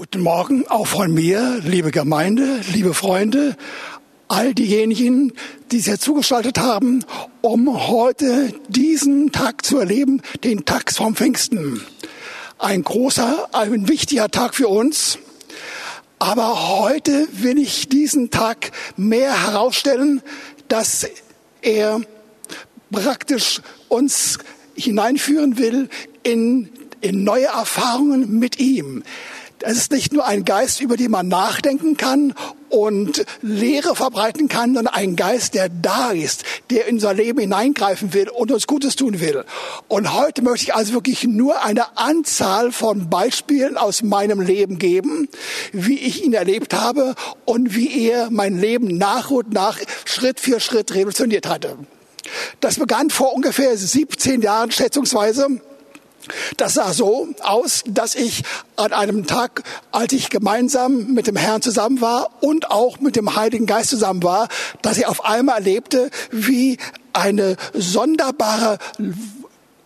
Guten Morgen auch von mir, liebe Gemeinde, liebe Freunde, all diejenigen, die sich zugeschaltet haben, um heute diesen Tag zu erleben, den Tag vom Pfingsten. Ein großer, ein wichtiger Tag für uns. Aber heute will ich diesen Tag mehr herausstellen, dass er praktisch uns hineinführen will in, in neue Erfahrungen mit ihm. Das ist nicht nur ein Geist, über den man nachdenken kann und Lehre verbreiten kann, sondern ein Geist, der da ist, der in unser Leben hineingreifen will und uns Gutes tun will. Und heute möchte ich also wirklich nur eine Anzahl von Beispielen aus meinem Leben geben, wie ich ihn erlebt habe und wie er mein Leben nach und nach Schritt für Schritt revolutioniert hatte. Das begann vor ungefähr 17 Jahren schätzungsweise das sah so aus, dass ich an einem Tag, als ich gemeinsam mit dem Herrn zusammen war und auch mit dem Heiligen Geist zusammen war, dass ich auf einmal erlebte, wie eine sonderbare,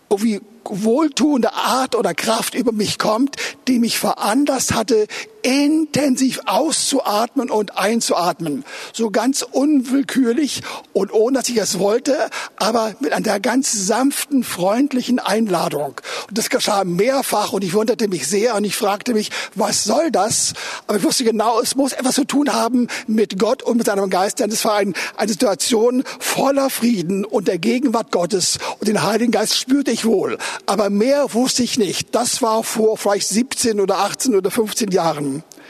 wie wohltuende Art oder Kraft über mich kommt, die mich veranlasst hatte, intensiv auszuatmen und einzuatmen. So ganz unwillkürlich und ohne dass ich es wollte, aber mit einer ganz sanften, freundlichen Einladung. Und das geschah mehrfach und ich wunderte mich sehr und ich fragte mich, was soll das? Aber ich wusste genau, es muss etwas zu tun haben mit Gott und mit seinem Geist, denn es war ein, eine Situation voller Frieden und der Gegenwart Gottes und den Heiligen Geist spürte ich wohl. Aber mehr wusste ich nicht. Das war vor vielleicht 17 oder 18 oder 15 Jahren.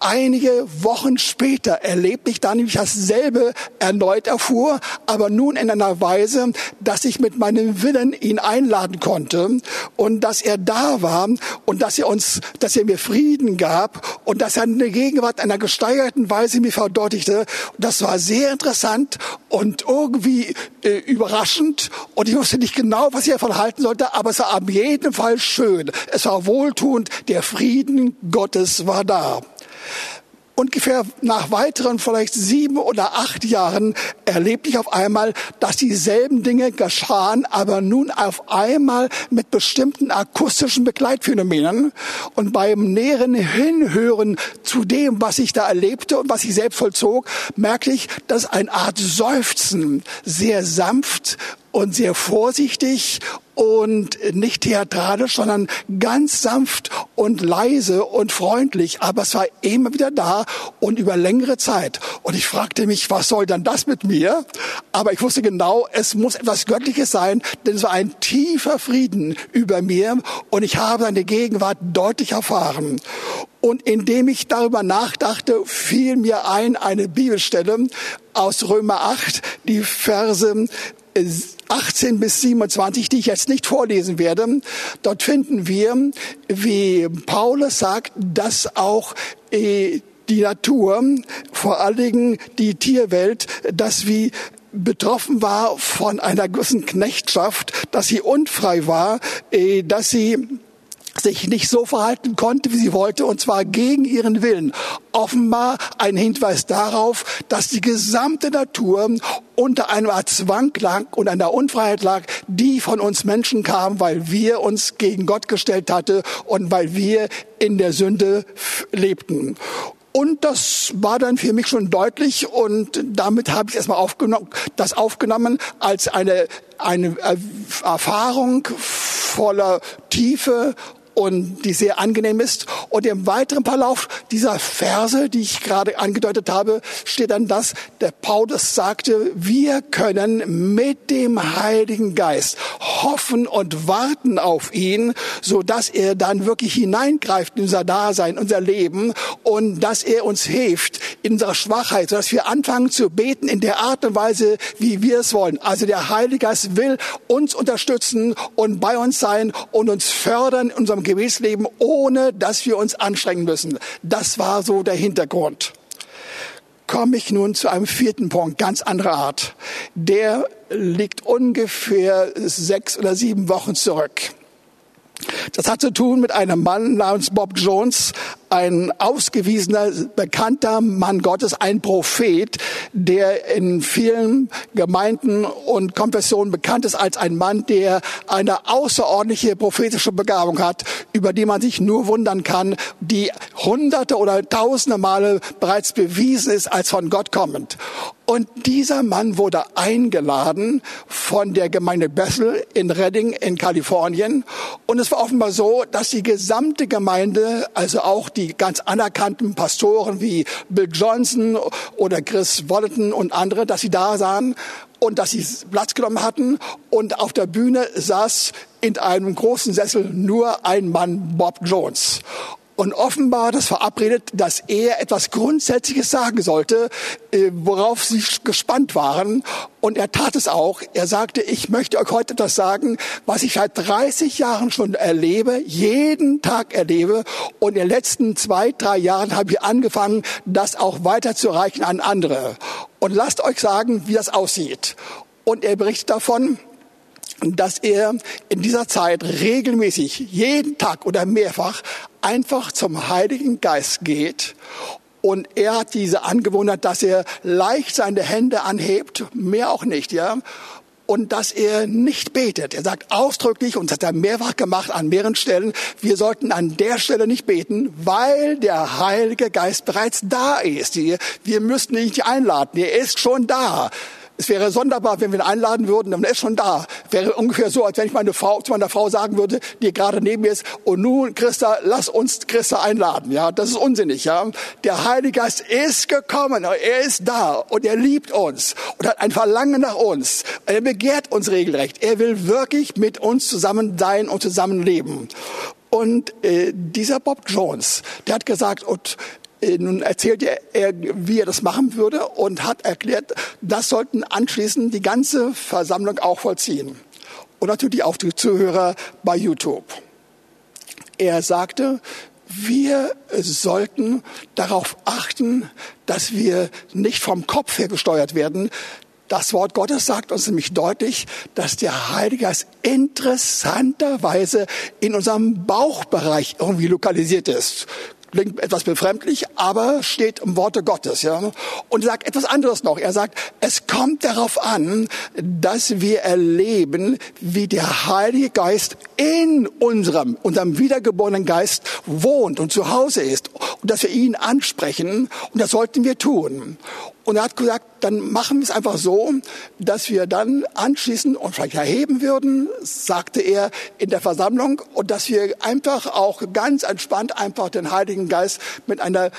Einige Wochen später erlebte ich dann, wie ich dasselbe erneut erfuhr, aber nun in einer Weise, dass ich mit meinem Willen ihn einladen konnte und dass er da war und dass er uns, dass er mir Frieden gab und dass er eine Gegenwart einer gesteigerten Weise mir verdeutlichte. Das war sehr interessant und irgendwie äh, überraschend und ich wusste nicht genau, was ich davon halten sollte, aber es war auf jeden Fall schön. Es war wohltuend. Der Frieden Gottes war da. Ungefähr nach weiteren vielleicht sieben oder acht Jahren erlebte ich auf einmal, dass dieselben Dinge geschahen, aber nun auf einmal mit bestimmten akustischen Begleitphänomenen. Und beim näheren Hinhören zu dem, was ich da erlebte und was ich selbst vollzog, merkte ich, dass eine Art Seufzen sehr sanft und sehr vorsichtig und nicht theatralisch, sondern ganz sanft und leise und freundlich. Aber es war immer wieder da und über längere Zeit. Und ich fragte mich, was soll denn das mit mir? Aber ich wusste genau, es muss etwas Göttliches sein, denn es war ein tiefer Frieden über mir und ich habe seine Gegenwart deutlich erfahren. Und indem ich darüber nachdachte, fiel mir ein eine Bibelstelle aus Römer 8, die Verse 18 bis 27, die ich jetzt nicht vorlesen werde. Dort finden wir, wie Paulus sagt, dass auch äh, die Natur, vor allen Dingen die Tierwelt, dass wie betroffen war von einer gewissen Knechtschaft, dass sie unfrei war, äh, dass sie sich nicht so verhalten konnte, wie sie wollte, und zwar gegen ihren Willen. Offenbar ein Hinweis darauf, dass die gesamte Natur unter einer Art Zwang lag und einer Unfreiheit lag, die von uns Menschen kam, weil wir uns gegen Gott gestellt hatte und weil wir in der Sünde lebten. Und das war dann für mich schon deutlich und damit habe ich erstmal aufgenommen, das aufgenommen als eine, eine Erfahrung voller Tiefe und die sehr angenehm ist. Und im weiteren Verlauf dieser Verse, die ich gerade angedeutet habe, steht dann das, der Paulus sagte, wir können mit dem Heiligen Geist hoffen und warten auf ihn, so dass er dann wirklich hineingreift in unser Dasein, unser Leben und dass er uns hilft in unserer Schwachheit, so dass wir anfangen zu beten in der Art und Weise, wie wir es wollen. Also der Heilige Geist will uns unterstützen und bei uns sein und uns fördern in unserem Gebetsleben, ohne dass wir uns anstrengen müssen. Das war so der Hintergrund. Komme ich nun zu einem vierten Punkt, ganz anderer Art. Der liegt ungefähr sechs oder sieben Wochen zurück. Das hat zu tun mit einem Mann namens Bob Jones, ein ausgewiesener, bekannter Mann Gottes, ein Prophet, der in vielen Gemeinden und Konfessionen bekannt ist als ein Mann, der eine außerordentliche prophetische Begabung hat, über die man sich nur wundern kann, die hunderte oder tausende Male bereits bewiesen ist als von Gott kommend. Und dieser Mann wurde eingeladen von der Gemeinde Bethel in Redding in Kalifornien. Und es war offenbar so, dass die gesamte Gemeinde, also auch die ganz anerkannten Pastoren wie Bill Johnson oder Chris Walton und andere, dass sie da sahen und dass sie Platz genommen hatten. Und auf der Bühne saß in einem großen Sessel nur ein Mann, Bob Jones und offenbar das verabredet, dass er etwas Grundsätzliches sagen sollte, äh, worauf sie gespannt waren. Und er tat es auch. Er sagte, ich möchte euch heute etwas sagen, was ich seit 30 Jahren schon erlebe, jeden Tag erlebe. Und in den letzten zwei, drei Jahren habe ich angefangen, das auch weiterzureichen an andere. Und lasst euch sagen, wie das aussieht. Und er berichtet davon, dass er in dieser Zeit regelmäßig, jeden Tag oder mehrfach, einfach zum Heiligen Geist geht und er hat diese Angewohnheit, dass er leicht seine Hände anhebt, mehr auch nicht, ja, und dass er nicht betet. Er sagt ausdrücklich, und das hat er mehrfach gemacht an mehreren Stellen, wir sollten an der Stelle nicht beten, weil der Heilige Geist bereits da ist. Wir müssten ihn nicht einladen, er ist schon da. Es wäre sonderbar, wenn wir ihn einladen würden, dann ist schon da. Wäre ungefähr so, als wenn ich meine Frau, zu meiner Frau sagen würde, die gerade neben mir ist, und nun, Christa, lass uns Christa einladen. Ja, das ist unsinnig. Ja, der Heilige Geist ist gekommen, er ist da und er liebt uns und hat ein Verlangen nach uns. Er begehrt uns regelrecht. Er will wirklich mit uns zusammen sein und zusammen leben. Und äh, dieser Bob Jones, der hat gesagt, und nun erzählte er, wie er das machen würde und hat erklärt, das sollten anschließend die ganze Versammlung auch vollziehen. Und natürlich auch die Zuhörer bei YouTube. Er sagte, wir sollten darauf achten, dass wir nicht vom Kopf her gesteuert werden. Das Wort Gottes sagt uns nämlich deutlich, dass der Heilige Geist interessanterweise in unserem Bauchbereich irgendwie lokalisiert ist klingt etwas befremdlich, aber steht im Worte Gottes. Ja? Und sagt etwas anderes noch. Er sagt, es kommt darauf an, dass wir erleben, wie der Heilige Geist in unserem, unserem wiedergeborenen Geist wohnt und zu Hause ist. Und dass wir ihn ansprechen. Und das sollten wir tun. Und er hat gesagt, dann machen wir es einfach so, dass wir dann anschließend und vielleicht erheben würden, sagte er in der Versammlung, und dass wir einfach auch ganz entspannt einfach den Heiligen Geist mit einer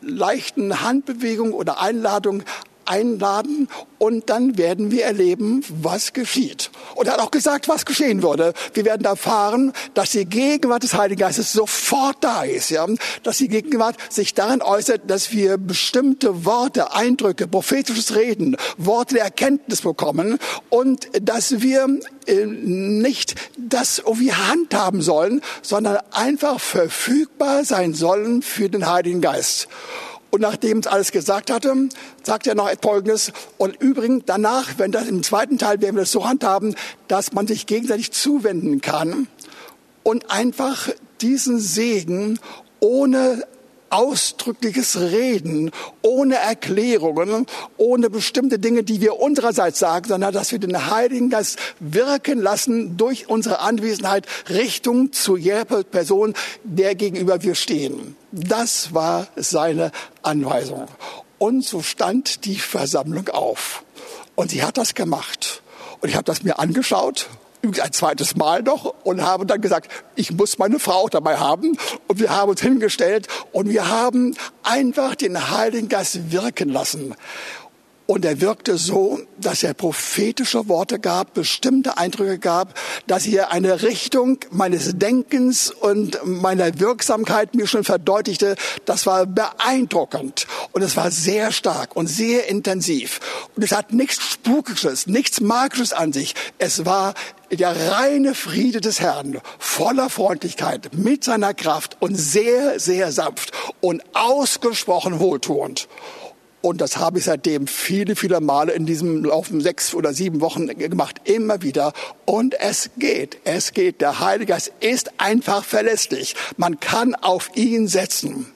leichten Handbewegung oder Einladung einladen und dann werden wir erleben, was geschieht. Und er hat auch gesagt, was geschehen würde. Wir werden erfahren, dass die Gegenwart des Heiligen Geistes sofort da ist, ja, dass die Gegenwart sich darin äußert, dass wir bestimmte Worte, Eindrücke, prophetisches Reden, Worte der Erkenntnis bekommen und dass wir äh, nicht das irgendwie handhaben sollen, sondern einfach verfügbar sein sollen für den Heiligen Geist. Und nachdem es alles gesagt hatte, sagt er noch Folgendes. Und übrigens danach, wenn das im zweiten Teil werden wir das so handhaben, dass man sich gegenseitig zuwenden kann und einfach diesen Segen ohne ausdrückliches Reden, ohne Erklärungen, ohne bestimmte Dinge, die wir unsererseits sagen, sondern dass wir den Heiligen Geist wirken lassen durch unsere Anwesenheit Richtung zu jeder Person, der gegenüber wir stehen. Das war seine Anweisung. Und so stand die Versammlung auf. Und sie hat das gemacht. Und ich habe das mir angeschaut ein zweites Mal noch und habe dann gesagt, ich muss meine Frau dabei haben. Und wir haben uns hingestellt und wir haben einfach den Heiligen Geist wirken lassen. Und er wirkte so, dass er prophetische Worte gab, bestimmte Eindrücke gab, dass er eine Richtung meines Denkens und meiner Wirksamkeit mir schon verdeutlichte. Das war beeindruckend und es war sehr stark und sehr intensiv. Und es hat nichts Spukisches, nichts Magisches an sich. Es war der reine Friede des Herrn, voller Freundlichkeit, mit seiner Kraft und sehr, sehr sanft und ausgesprochen wohltuend. Und das habe ich seitdem viele, viele Male in diesem Lauf von sechs oder sieben Wochen gemacht. Immer wieder. Und es geht. Es geht. Der Heilige Geist ist einfach verlässlich. Man kann auf ihn setzen.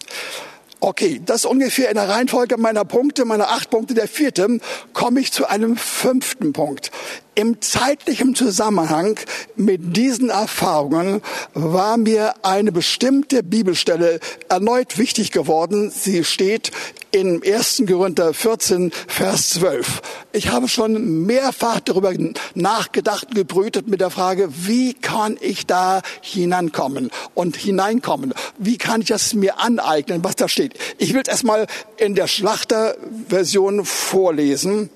Okay, das ist ungefähr in der Reihenfolge meiner Punkte, meiner acht Punkte. Der vierte komme ich zu einem fünften Punkt. Im zeitlichen Zusammenhang mit diesen Erfahrungen war mir eine bestimmte Bibelstelle erneut wichtig geworden. Sie steht in 1. Korinther 14, Vers 12. Ich habe schon mehrfach darüber nachgedacht gebrütet mit der Frage, wie kann ich da hineinkommen und hineinkommen? Wie kann ich das mir aneignen, was da steht? Ich will es erstmal in der Schlachterversion vorlesen.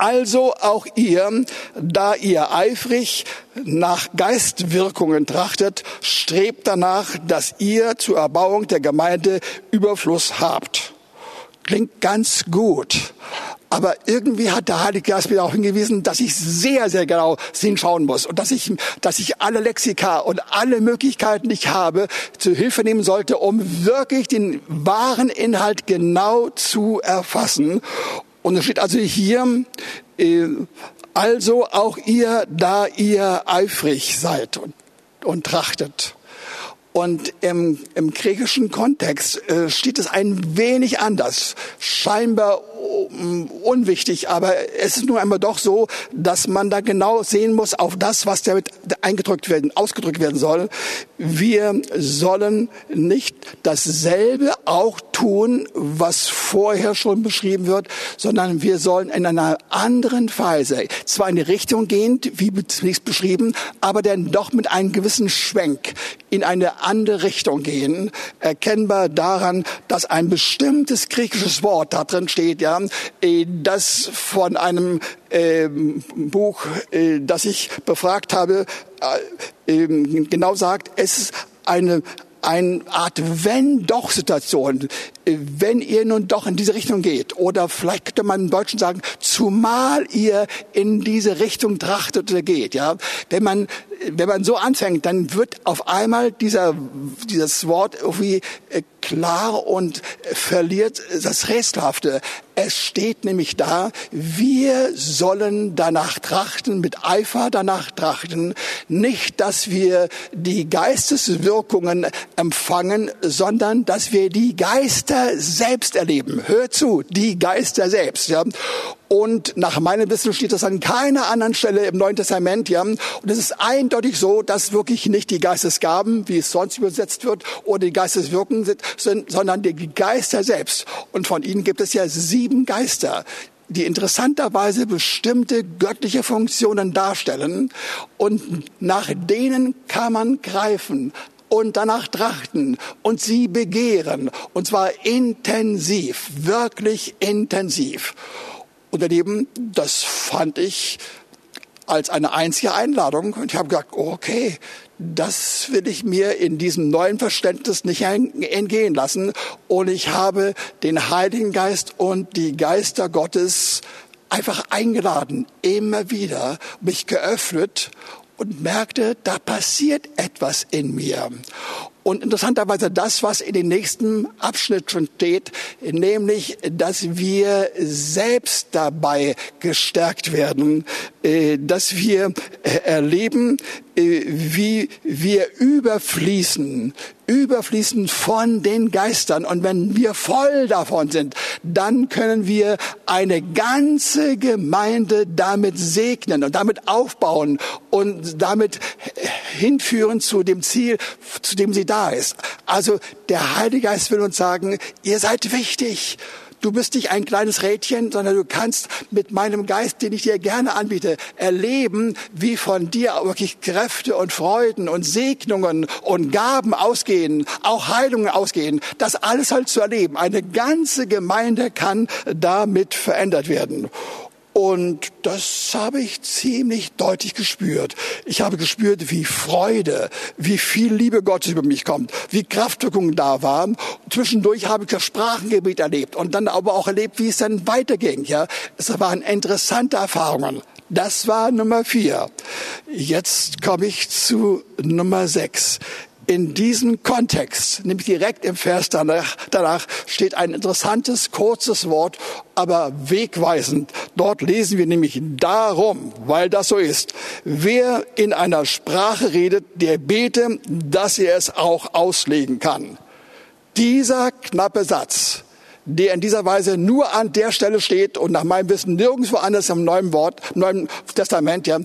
Also auch ihr, da ihr eifrig nach Geistwirkungen trachtet, strebt danach, dass ihr zur Erbauung der Gemeinde Überfluss habt. Klingt ganz gut. Aber irgendwie hat der Heilige Geist mir auch hingewiesen, dass ich sehr, sehr genau hinschauen muss und dass ich, dass ich alle Lexika und alle Möglichkeiten, die ich habe, zu Hilfe nehmen sollte, um wirklich den wahren Inhalt genau zu erfassen. Und es steht also hier, äh, also auch ihr, da ihr eifrig seid und, und trachtet. Und im, im griechischen Kontext äh, steht es ein wenig anders. Scheinbar unwichtig, aber es ist nun einmal doch so, dass man da genau sehen muss auf das, was damit eingedrückt werden, ausgedrückt werden soll. Wir sollen nicht dasselbe auch tun, was vorher schon beschrieben wird, sondern wir sollen in einer anderen Weise, zwar in die Richtung gehend, wie zunächst beschrieben, aber dann doch mit einem gewissen Schwenk in eine andere Richtung gehen, erkennbar daran, dass ein bestimmtes griechisches Wort da drin steht, ja, äh, das von einem äh, Buch, äh, das ich befragt habe, äh, ähm, genau sagt, es ist eine eine Art Wenn-Doch-Situation, wenn ihr nun doch in diese Richtung geht. Oder vielleicht könnte man im Deutschen sagen, zumal ihr in diese Richtung trachtet oder geht. Ja, wenn man wenn man so anfängt, dann wird auf einmal dieser dieses Wort irgendwie klar und verliert das Rätselhafte. Es steht nämlich da, wir sollen danach trachten, mit Eifer danach trachten, nicht, dass wir die Geisteswirkungen empfangen, sondern dass wir die Geister selbst erleben. Hör zu, die Geister selbst. Ja. Und nach meinem Wissen steht das an keiner anderen Stelle im Neuen Testament. Ja. Und es ist eindeutig so, dass wirklich nicht die Geistesgaben, wie es sonst übersetzt wird, oder die Geisteswirkungen sind, sondern die Geister selbst. Und von ihnen gibt es ja sieben Geister die interessanterweise bestimmte göttliche Funktionen darstellen und nach denen kann man greifen und danach trachten und sie begehren und zwar intensiv, wirklich intensiv. Und daneben, das fand ich als eine einzige Einladung. Und ich habe gesagt, okay, das will ich mir in diesem neuen Verständnis nicht entgehen lassen. Und ich habe den Heiligen Geist und die Geister Gottes einfach eingeladen, immer wieder mich geöffnet und merkte, da passiert etwas in mir. Und interessanterweise das, was in dem nächsten Abschnitt schon steht, nämlich, dass wir selbst dabei gestärkt werden, äh, dass wir äh, erleben, äh, wie wir überfließen, überfließen von den Geistern. Und wenn wir voll davon sind, dann können wir eine ganze Gemeinde damit segnen und damit aufbauen und damit hinführen zu dem Ziel, zu dem sie da ist. Also der Heilige Geist will uns sagen, ihr seid wichtig. Du bist nicht ein kleines Rädchen, sondern du kannst mit meinem Geist, den ich dir gerne anbiete, erleben, wie von dir wirklich Kräfte und Freuden und Segnungen und Gaben ausgehen, auch Heilungen ausgehen. Das alles halt zu erleben. Eine ganze Gemeinde kann damit verändert werden. Und das habe ich ziemlich deutlich gespürt. Ich habe gespürt, wie Freude, wie viel Liebe Gottes über mich kommt, wie Kraftwirkungen da waren. Zwischendurch habe ich das Sprachengebet erlebt und dann aber auch erlebt, wie es dann weiterging. Ja, es waren interessante Erfahrungen. Das war Nummer vier. Jetzt komme ich zu Nummer sechs. In diesem Kontext, nämlich direkt im Vers danach, danach steht ein interessantes, kurzes Wort, aber wegweisend. Dort lesen wir nämlich darum, weil das so ist. Wer in einer Sprache redet, der bete, dass er es auch auslegen kann. Dieser knappe Satz der in dieser Weise nur an der Stelle steht und nach meinem Wissen nirgendwo anders im Neuen Wort, Neuen Testament, ja,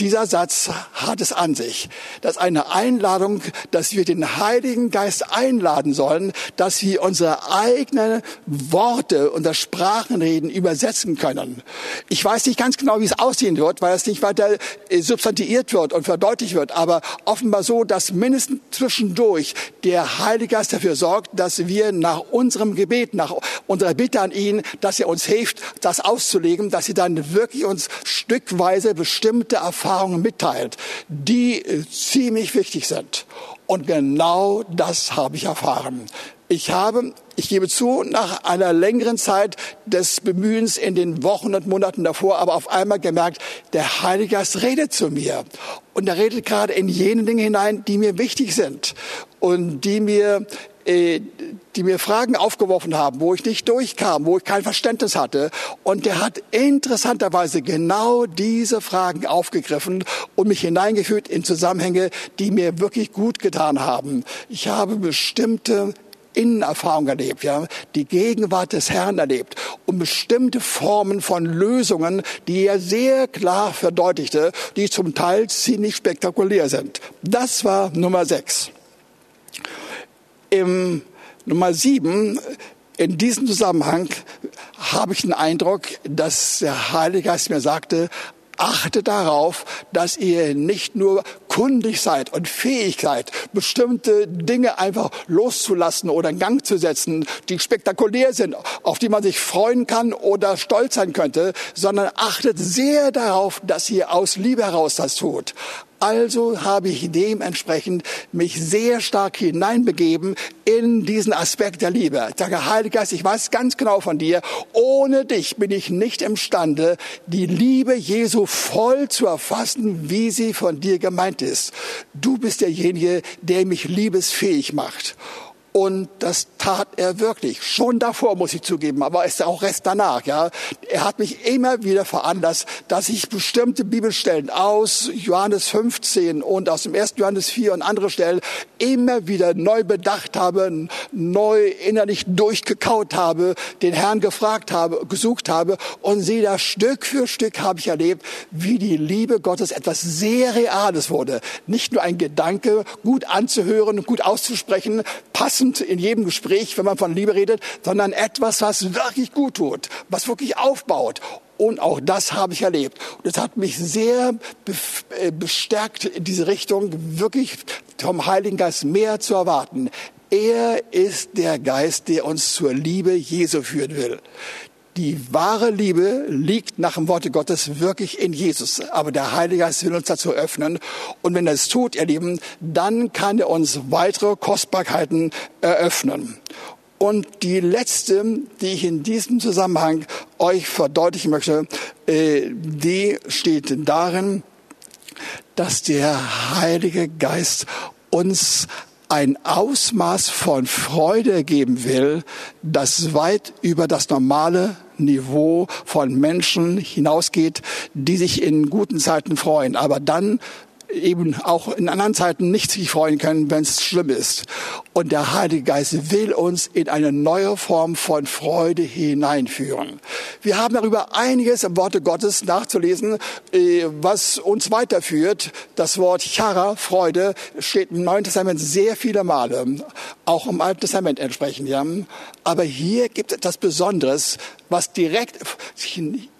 dieser Satz hat es an sich. Das ist eine Einladung, dass wir den Heiligen Geist einladen sollen, dass wir unsere eigenen Worte, unser Sprachenreden übersetzen können. Ich weiß nicht ganz genau, wie es aussehen wird, weil es nicht weiter äh, substantiiert wird und verdeutlicht wird, aber offenbar so, dass mindestens zwischendurch der Heilige Geist dafür sorgt, dass wir nach unserem Gebet, nach unsere Bitte an ihn, dass er uns hilft, das auszulegen, dass er dann wirklich uns stückweise bestimmte Erfahrungen mitteilt, die ziemlich wichtig sind. Und genau das habe ich erfahren. Ich habe, ich gebe zu, nach einer längeren Zeit des Bemühens in den Wochen und Monaten davor, aber auf einmal gemerkt, der Heilige Geist redet zu mir. Und er redet gerade in jene Dinge hinein, die mir wichtig sind und die mir die mir Fragen aufgeworfen haben, wo ich nicht durchkam, wo ich kein Verständnis hatte. Und der hat interessanterweise genau diese Fragen aufgegriffen und mich hineingeführt in Zusammenhänge, die mir wirklich gut getan haben. Ich habe bestimmte Innenerfahrung erlebt, ja, die Gegenwart des Herrn erlebt und bestimmte Formen von Lösungen, die er sehr klar verdeutlichte, die zum Teil ziemlich spektakulär sind. Das war Nummer sechs. Im Nummer sieben, in diesem Zusammenhang habe ich den Eindruck, dass der Heilige Geist mir sagte, achte darauf, dass ihr nicht nur kundig seid und fähig seid, bestimmte Dinge einfach loszulassen oder in Gang zu setzen, die spektakulär sind, auf die man sich freuen kann oder stolz sein könnte, sondern achtet sehr darauf, dass ihr aus Liebe heraus das tut. Also habe ich dementsprechend mich sehr stark hineinbegeben in diesen Aspekt der Liebe. Ich sage, Heiliger Geist, ich weiß ganz genau von dir, ohne dich bin ich nicht imstande, die Liebe Jesu voll zu erfassen, wie sie von dir gemeint. Du bist derjenige, der mich liebesfähig macht. Und das tat er wirklich. Schon davor, muss ich zugeben, aber ist auch erst danach, ja. Er hat mich immer wieder veranlasst, dass ich bestimmte Bibelstellen aus Johannes 15 und aus dem 1. Johannes 4 und andere Stellen immer wieder neu bedacht habe, neu innerlich durchgekaut habe, den Herrn gefragt habe, gesucht habe und sehe da Stück für Stück habe ich erlebt, wie die Liebe Gottes etwas sehr Reales wurde. Nicht nur ein Gedanke, gut anzuhören, gut auszusprechen, passend passend in jedem Gespräch, wenn man von Liebe redet, sondern etwas, was wirklich gut tut, was wirklich aufbaut. Und auch das habe ich erlebt. Und es hat mich sehr äh, bestärkt in diese Richtung, wirklich vom Heiligen Geist mehr zu erwarten. Er ist der Geist, der uns zur Liebe Jesu führen will. Die wahre Liebe liegt nach dem Worte Gottes wirklich in Jesus. Aber der Heilige Geist will uns dazu öffnen. Und wenn er es tut, ihr Lieben, dann kann er uns weitere Kostbarkeiten eröffnen. Und die letzte, die ich in diesem Zusammenhang euch verdeutlichen möchte, äh, die steht darin, dass der Heilige Geist uns ein Ausmaß von Freude geben will, das weit über das normale Niveau von Menschen hinausgeht, die sich in guten Zeiten freuen, aber dann eben auch in anderen Zeiten nicht sich freuen können, wenn es schlimm ist. Und der Heilige Geist will uns in eine neue Form von Freude hineinführen. Wir haben darüber einiges im Worte Gottes nachzulesen, äh, was uns weiterführt. Das Wort Chara, Freude, steht im Neuen Testament sehr viele Male, auch im Alten Testament entsprechend. Ja. Aber hier gibt es etwas Besonderes, was direkt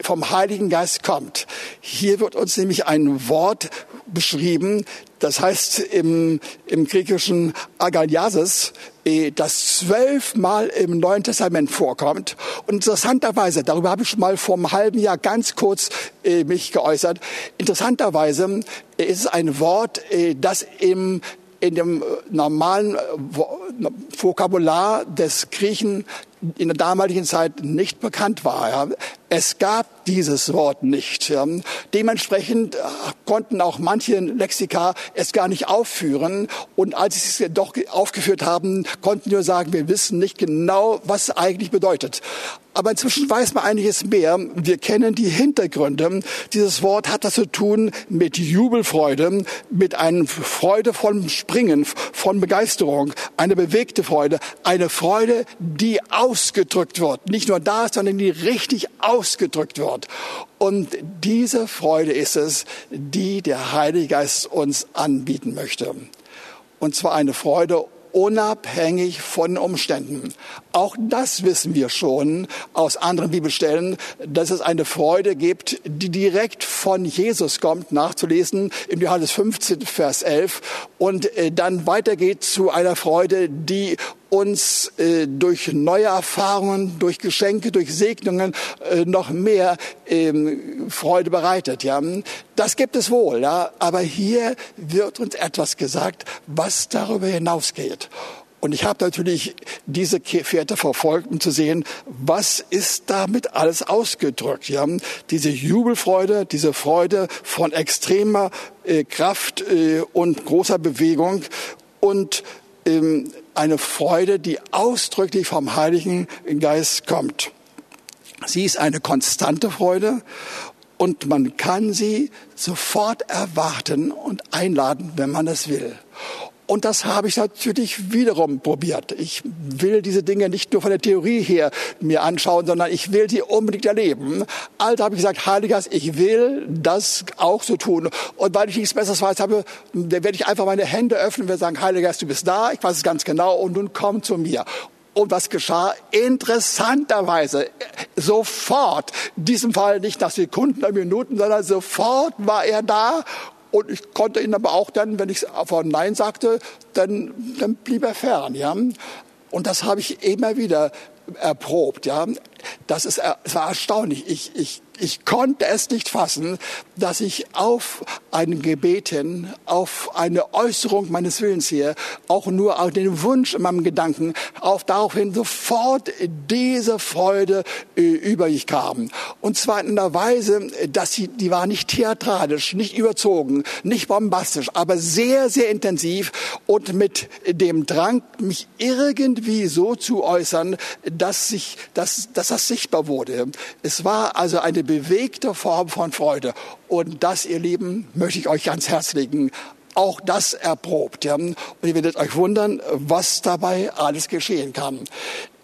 vom Heiligen Geist kommt. Hier wird uns nämlich ein Wort beschrieben, das heißt im, im griechischen Agaliasis, eh, das zwölfmal im Neuen Testament vorkommt. Und interessanterweise, darüber habe ich schon mal vor einem halben Jahr ganz kurz äh, mich geäußert, interessanterweise ist es ein Wort, das im in dem äh, normalen äh, Vokabular des Griechen in der damaligen Zeit nicht bekannt war. Ja. Es gab dieses Wort nicht. Dementsprechend äh, konnten auch manche Lexika es gar nicht aufführen. Und als sie es doch aufgeführt haben, konnten wir sagen, wir wissen nicht genau, was es eigentlich bedeutet. Aber inzwischen weiß man einiges mehr. Wir kennen die Hintergründe. Dieses Wort hat das zu tun mit Jubelfreude, mit einem freudevollen Springen, von Begeisterung, eine bewegte Freude, eine Freude, die ausgedrückt wird. Nicht nur da sondern die richtig ausgedrückt wird. Und diese Freude ist es, die der Heilige Geist uns anbieten möchte. Und zwar eine Freude unabhängig von Umständen. Auch das wissen wir schon aus anderen Bibelstellen, dass es eine Freude gibt, die direkt von Jesus kommt, nachzulesen im Johannes 15, Vers 11 und äh, dann weitergeht zu einer Freude, die uns äh, durch neue Erfahrungen, durch Geschenke, durch Segnungen äh, noch mehr ähm, Freude bereitet. Ja, das gibt es wohl. Ja, aber hier wird uns etwas gesagt, was darüber hinausgeht. Und ich habe natürlich diese Fährte verfolgt, um zu sehen, was ist damit alles ausgedrückt. Ja? Diese Jubelfreude, diese Freude von extremer äh, Kraft äh, und großer Bewegung und ähm, eine Freude, die ausdrücklich vom Heiligen Geist kommt. Sie ist eine konstante Freude und man kann sie sofort erwarten und einladen, wenn man es will. Und das habe ich natürlich wiederum probiert. Ich will diese Dinge nicht nur von der Theorie her mir anschauen, sondern ich will sie unbedingt erleben. Also habe ich gesagt, Heiliger ich will das auch so tun. Und weil ich nichts Besseres weiß, habe, werde ich einfach meine Hände öffnen und sagen, Heiliger du bist da, ich weiß es ganz genau und nun komm zu mir. Und was geschah? Interessanterweise sofort, in diesem Fall nicht nach Sekunden oder Minuten, sondern sofort war er da und ich konnte ihn aber auch dann, wenn ich von Nein sagte, dann, dann blieb er fern. Ja? Und das habe ich immer wieder erprobt. Ja? Das ist, es war erstaunlich. Ich, ich ich konnte es nicht fassen, dass ich auf ein Gebet hin, auf eine Äußerung meines Willens hier, auch nur auf den Wunsch in meinem Gedanken, auf daraufhin sofort diese Freude über mich kam. Und zwar in einer Weise, dass sie, die war nicht theatralisch, nicht überzogen, nicht bombastisch, aber sehr, sehr intensiv und mit dem Drang, mich irgendwie so zu äußern, dass sich, dass, dass das sichtbar wurde. Es war also eine bewegte Form von Freude. Und das, ihr Lieben, möchte ich euch ans Herz legen auch das erprobt. Ja? Und ihr werdet euch wundern, was dabei alles geschehen kann.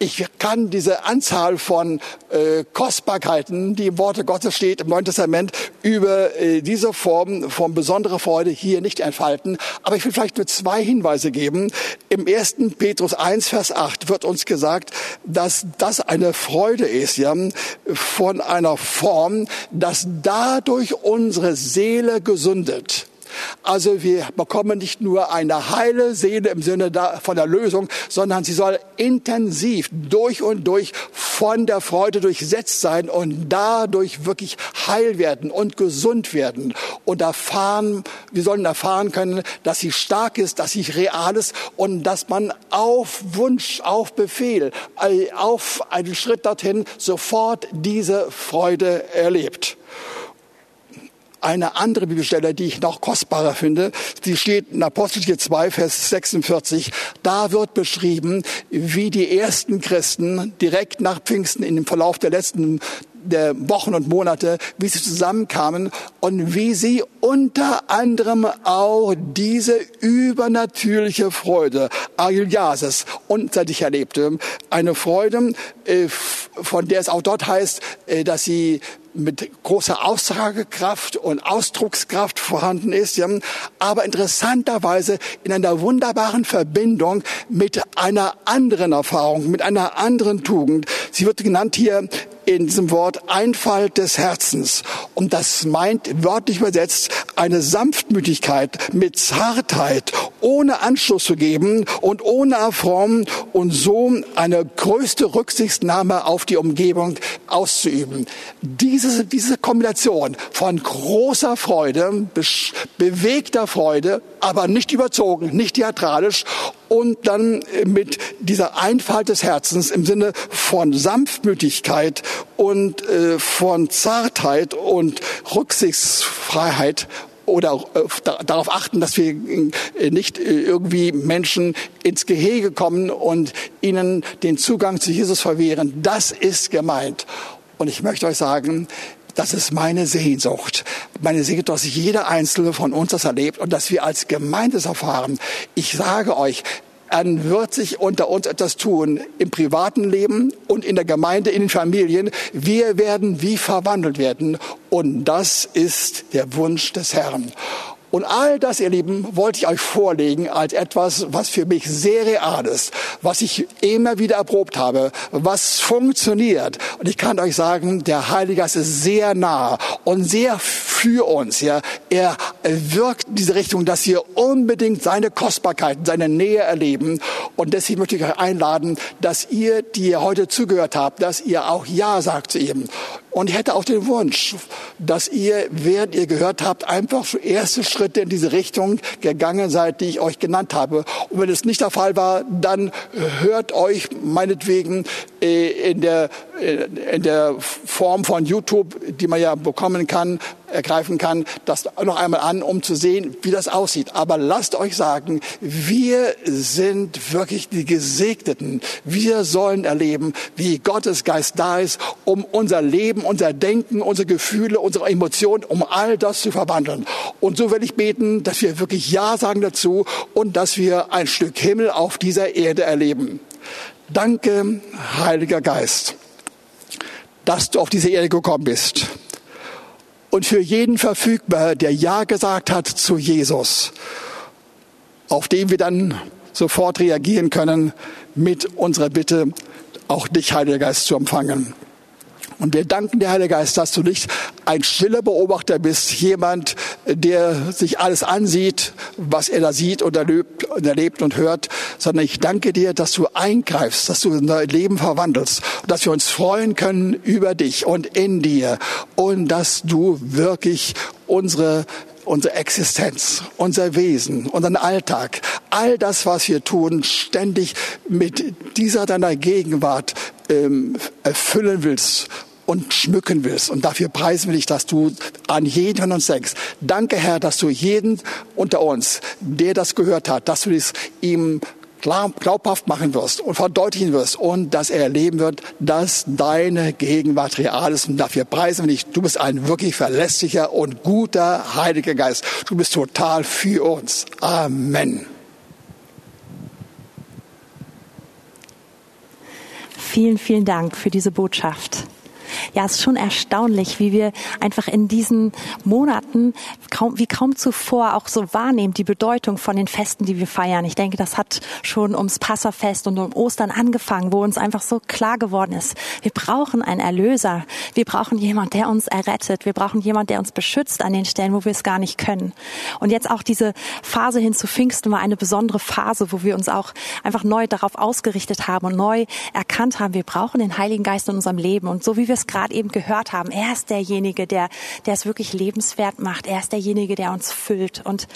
Ich kann diese Anzahl von äh, Kostbarkeiten, die im Worte Gottes steht im Neuen Testament, über äh, diese Form von besonderer Freude hier nicht entfalten. Aber ich will vielleicht nur zwei Hinweise geben. Im 1. Petrus 1, Vers 8 wird uns gesagt, dass das eine Freude ist, ja, von einer Form, dass dadurch unsere Seele gesundet. Also wir bekommen nicht nur eine heile Seele im Sinne von der Lösung, sondern sie soll intensiv durch und durch von der Freude durchsetzt sein und dadurch wirklich heil werden und gesund werden und erfahren, wir sollen erfahren können, dass sie stark ist, dass sie real ist und dass man auf Wunsch, auf Befehl, äh, auf einen Schritt dorthin sofort diese Freude erlebt eine andere Bibelstelle, die ich noch kostbarer finde. Die steht in Apostelgeschichte 2, Vers 46. Da wird beschrieben, wie die ersten Christen direkt nach Pfingsten in dem Verlauf der letzten der Wochen und Monate, wie sie zusammenkamen und wie sie unter anderem auch diese übernatürliche Freude, Agiliasis, unter sich erlebte. Eine Freude, äh, von der es auch dort heißt, äh, dass sie mit großer Aussagekraft und Ausdruckskraft vorhanden ist, aber interessanterweise in einer wunderbaren Verbindung mit einer anderen Erfahrung, mit einer anderen Tugend. Sie wird genannt hier in diesem Wort Einfalt des Herzens. Und das meint wörtlich übersetzt eine Sanftmütigkeit mit Zartheit, ohne Anschluss zu geben und ohne Erformen und so eine größte Rücksichtnahme auf die Umgebung auszuüben. Diese, diese Kombination von großer Freude, bewegter Freude, aber nicht überzogen, nicht theatralisch und dann mit dieser Einfalt des Herzens im Sinne von Sanftmütigkeit und äh, von Zartheit und Rücksichtsfreiheit oder äh, darauf achten, dass wir äh, nicht äh, irgendwie Menschen ins Gehege kommen und ihnen den Zugang zu Jesus verwehren. Das ist gemeint. Und ich möchte euch sagen, das ist meine Sehnsucht. Meine Sehnsucht, dass jeder Einzelne von uns das erlebt und dass wir als Gemeinde das erfahren. Ich sage euch, dann wird sich unter uns etwas tun im privaten Leben und in der Gemeinde, in den Familien. Wir werden wie verwandelt werden. Und das ist der Wunsch des Herrn. Und all das, ihr Lieben, wollte ich euch vorlegen als etwas, was für mich sehr real ist, was ich immer wieder erprobt habe, was funktioniert. Und ich kann euch sagen, der Heilige Geist ist sehr nah und sehr für uns. Ja, er wirkt in diese Richtung, dass wir unbedingt seine Kostbarkeit, seine Nähe erleben. Und deswegen möchte ich euch einladen, dass ihr, die ihr heute zugehört habt, dass ihr auch Ja sagt zu ihm. Und ich hätte auch den Wunsch, dass ihr, während ihr gehört habt, einfach schon erste Schritte in diese Richtung gegangen seid, die ich euch genannt habe. Und wenn es nicht der Fall war, dann hört euch meinetwegen äh, in der, äh, in der Form von YouTube, die man ja bekommen kann, ergreifen kann, das noch einmal an, um zu sehen, wie das aussieht. Aber lasst euch sagen, wir sind wirklich die Gesegneten. Wir sollen erleben, wie Gottes Geist da ist, um unser Leben, unser Denken, unsere Gefühle, unsere Emotionen, um all das zu verwandeln. Und so will ich beten, dass wir wirklich Ja sagen dazu und dass wir ein Stück Himmel auf dieser Erde erleben. Danke, Heiliger Geist, dass du auf diese Erde gekommen bist und für jeden verfügbar, der Ja gesagt hat zu Jesus, auf den wir dann sofort reagieren können mit unserer Bitte, auch dich, Heiliger Geist, zu empfangen. Und wir danken dir, Heiliger Geist, dass du nicht ein stiller Beobachter bist, jemand, der sich alles ansieht, was er da sieht und erlebt, und erlebt und hört, sondern ich danke dir, dass du eingreifst, dass du unser Leben verwandelst, dass wir uns freuen können über dich und in dir und dass du wirklich unsere unsere Existenz, unser Wesen, unseren Alltag, all das, was wir tun, ständig mit dieser deiner Gegenwart ähm, erfüllen willst und schmücken willst. Und dafür preisen wir dich, dass du an jeden von uns denkst. Danke, Herr, dass du jeden unter uns, der das gehört hat, dass du es ihm glaubhaft machen wirst und verdeutlichen wirst und dass er erleben wird, dass deine Gegenwart real ist. Und dafür preisen wir dich. Du bist ein wirklich verlässlicher und guter Heiliger Geist. Du bist total für uns. Amen. Vielen, vielen Dank für diese Botschaft. Ja, es ist schon erstaunlich, wie wir einfach in diesen Monaten kaum, wie kaum zuvor auch so wahrnehmen, die Bedeutung von den Festen, die wir feiern. Ich denke, das hat schon ums Passafest und um Ostern angefangen, wo uns einfach so klar geworden ist. Wir brauchen einen Erlöser. Wir brauchen jemand, der uns errettet. Wir brauchen jemand, der uns beschützt an den Stellen, wo wir es gar nicht können. Und jetzt auch diese Phase hin zu Pfingsten war eine besondere Phase, wo wir uns auch einfach neu darauf ausgerichtet haben und neu erkannt haben, wir brauchen den Heiligen Geist in unserem Leben. Und so wie wir es gerade eben gehört haben. Er ist derjenige, der, der es wirklich lebenswert macht. Er ist derjenige, der uns füllt. Und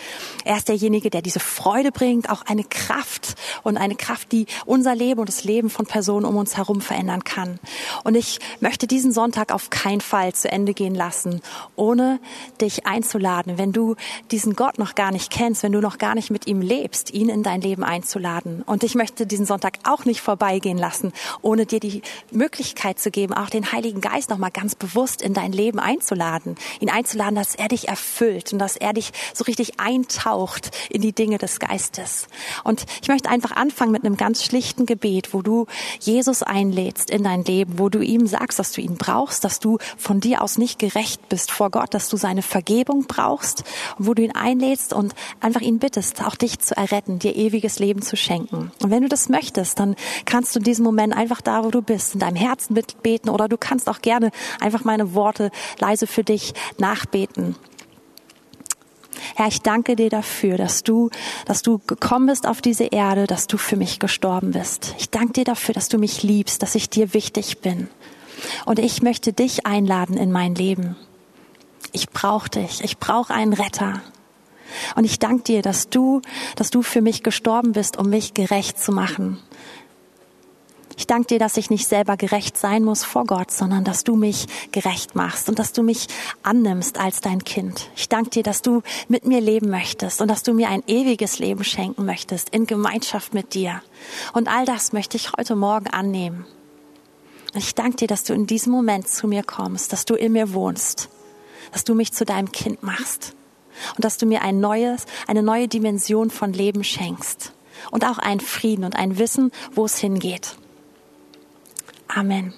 er ist derjenige, der diese Freude bringt, auch eine Kraft und eine Kraft, die unser Leben und das Leben von Personen um uns herum verändern kann. Und ich möchte diesen Sonntag auf keinen Fall zu Ende gehen lassen, ohne dich einzuladen, wenn du diesen Gott noch gar nicht kennst, wenn du noch gar nicht mit ihm lebst, ihn in dein Leben einzuladen. Und ich möchte diesen Sonntag auch nicht vorbeigehen lassen, ohne dir die Möglichkeit zu geben, auch den Heiligen Geist nochmal ganz bewusst in dein Leben einzuladen. Ihn einzuladen, dass er dich erfüllt und dass er dich so richtig eintaucht in die Dinge des Geistes. Und ich möchte einfach anfangen mit einem ganz schlichten Gebet, wo du Jesus einlädst in dein Leben, wo du ihm sagst, dass du ihn brauchst, dass du von dir aus nicht gerecht bist vor Gott, dass du seine Vergebung brauchst, wo du ihn einlädst und einfach ihn bittest, auch dich zu erretten, dir ewiges Leben zu schenken. Und wenn du das möchtest, dann kannst du in diesem Moment einfach da, wo du bist, in deinem Herzen mitbeten oder du kannst auch auch gerne einfach meine Worte leise für dich nachbeten. Herr, ich danke dir dafür, dass du, dass du gekommen bist auf diese Erde, dass du für mich gestorben bist. Ich danke dir dafür, dass du mich liebst, dass ich dir wichtig bin. Und ich möchte dich einladen in mein Leben. Ich brauche dich. Ich brauche einen Retter. Und ich danke dir, dass du, dass du für mich gestorben bist, um mich gerecht zu machen. Ich danke dir, dass ich nicht selber gerecht sein muss vor Gott, sondern dass du mich gerecht machst und dass du mich annimmst als dein Kind. Ich danke dir, dass du mit mir leben möchtest und dass du mir ein ewiges Leben schenken möchtest in Gemeinschaft mit dir. Und all das möchte ich heute Morgen annehmen. Ich danke dir, dass du in diesem Moment zu mir kommst, dass du in mir wohnst, dass du mich zu deinem Kind machst und dass du mir ein neues, eine neue Dimension von Leben schenkst und auch einen Frieden und ein Wissen, wo es hingeht. Amen.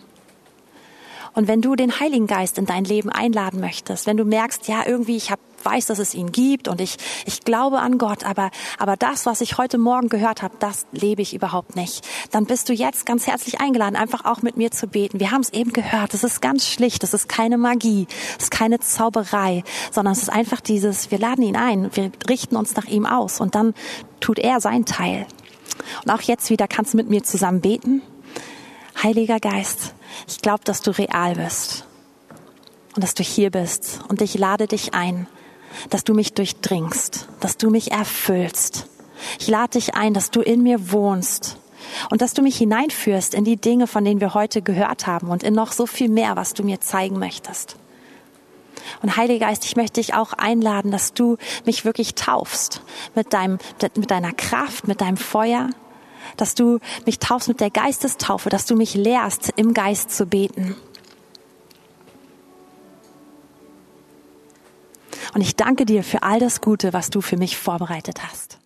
Und wenn du den Heiligen Geist in dein Leben einladen möchtest, wenn du merkst, ja, irgendwie, ich hab, weiß, dass es ihn gibt und ich, ich glaube an Gott, aber, aber das, was ich heute Morgen gehört habe, das lebe ich überhaupt nicht, dann bist du jetzt ganz herzlich eingeladen, einfach auch mit mir zu beten. Wir haben es eben gehört, es ist ganz schlicht, es ist keine Magie, es ist keine Zauberei, sondern es ist einfach dieses, wir laden ihn ein, wir richten uns nach ihm aus und dann tut er sein Teil. Und auch jetzt wieder kannst du mit mir zusammen beten. Heiliger Geist, ich glaube, dass du real bist und dass du hier bist und ich lade dich ein, dass du mich durchdringst, dass du mich erfüllst. Ich lade dich ein, dass du in mir wohnst und dass du mich hineinführst in die Dinge, von denen wir heute gehört haben und in noch so viel mehr, was du mir zeigen möchtest. Und Heiliger Geist, ich möchte dich auch einladen, dass du mich wirklich taufst mit deinem, mit deiner Kraft, mit deinem Feuer, dass du mich taufst mit der Geistestaufe, dass du mich lehrst, im Geist zu beten. Und ich danke dir für all das Gute, was du für mich vorbereitet hast.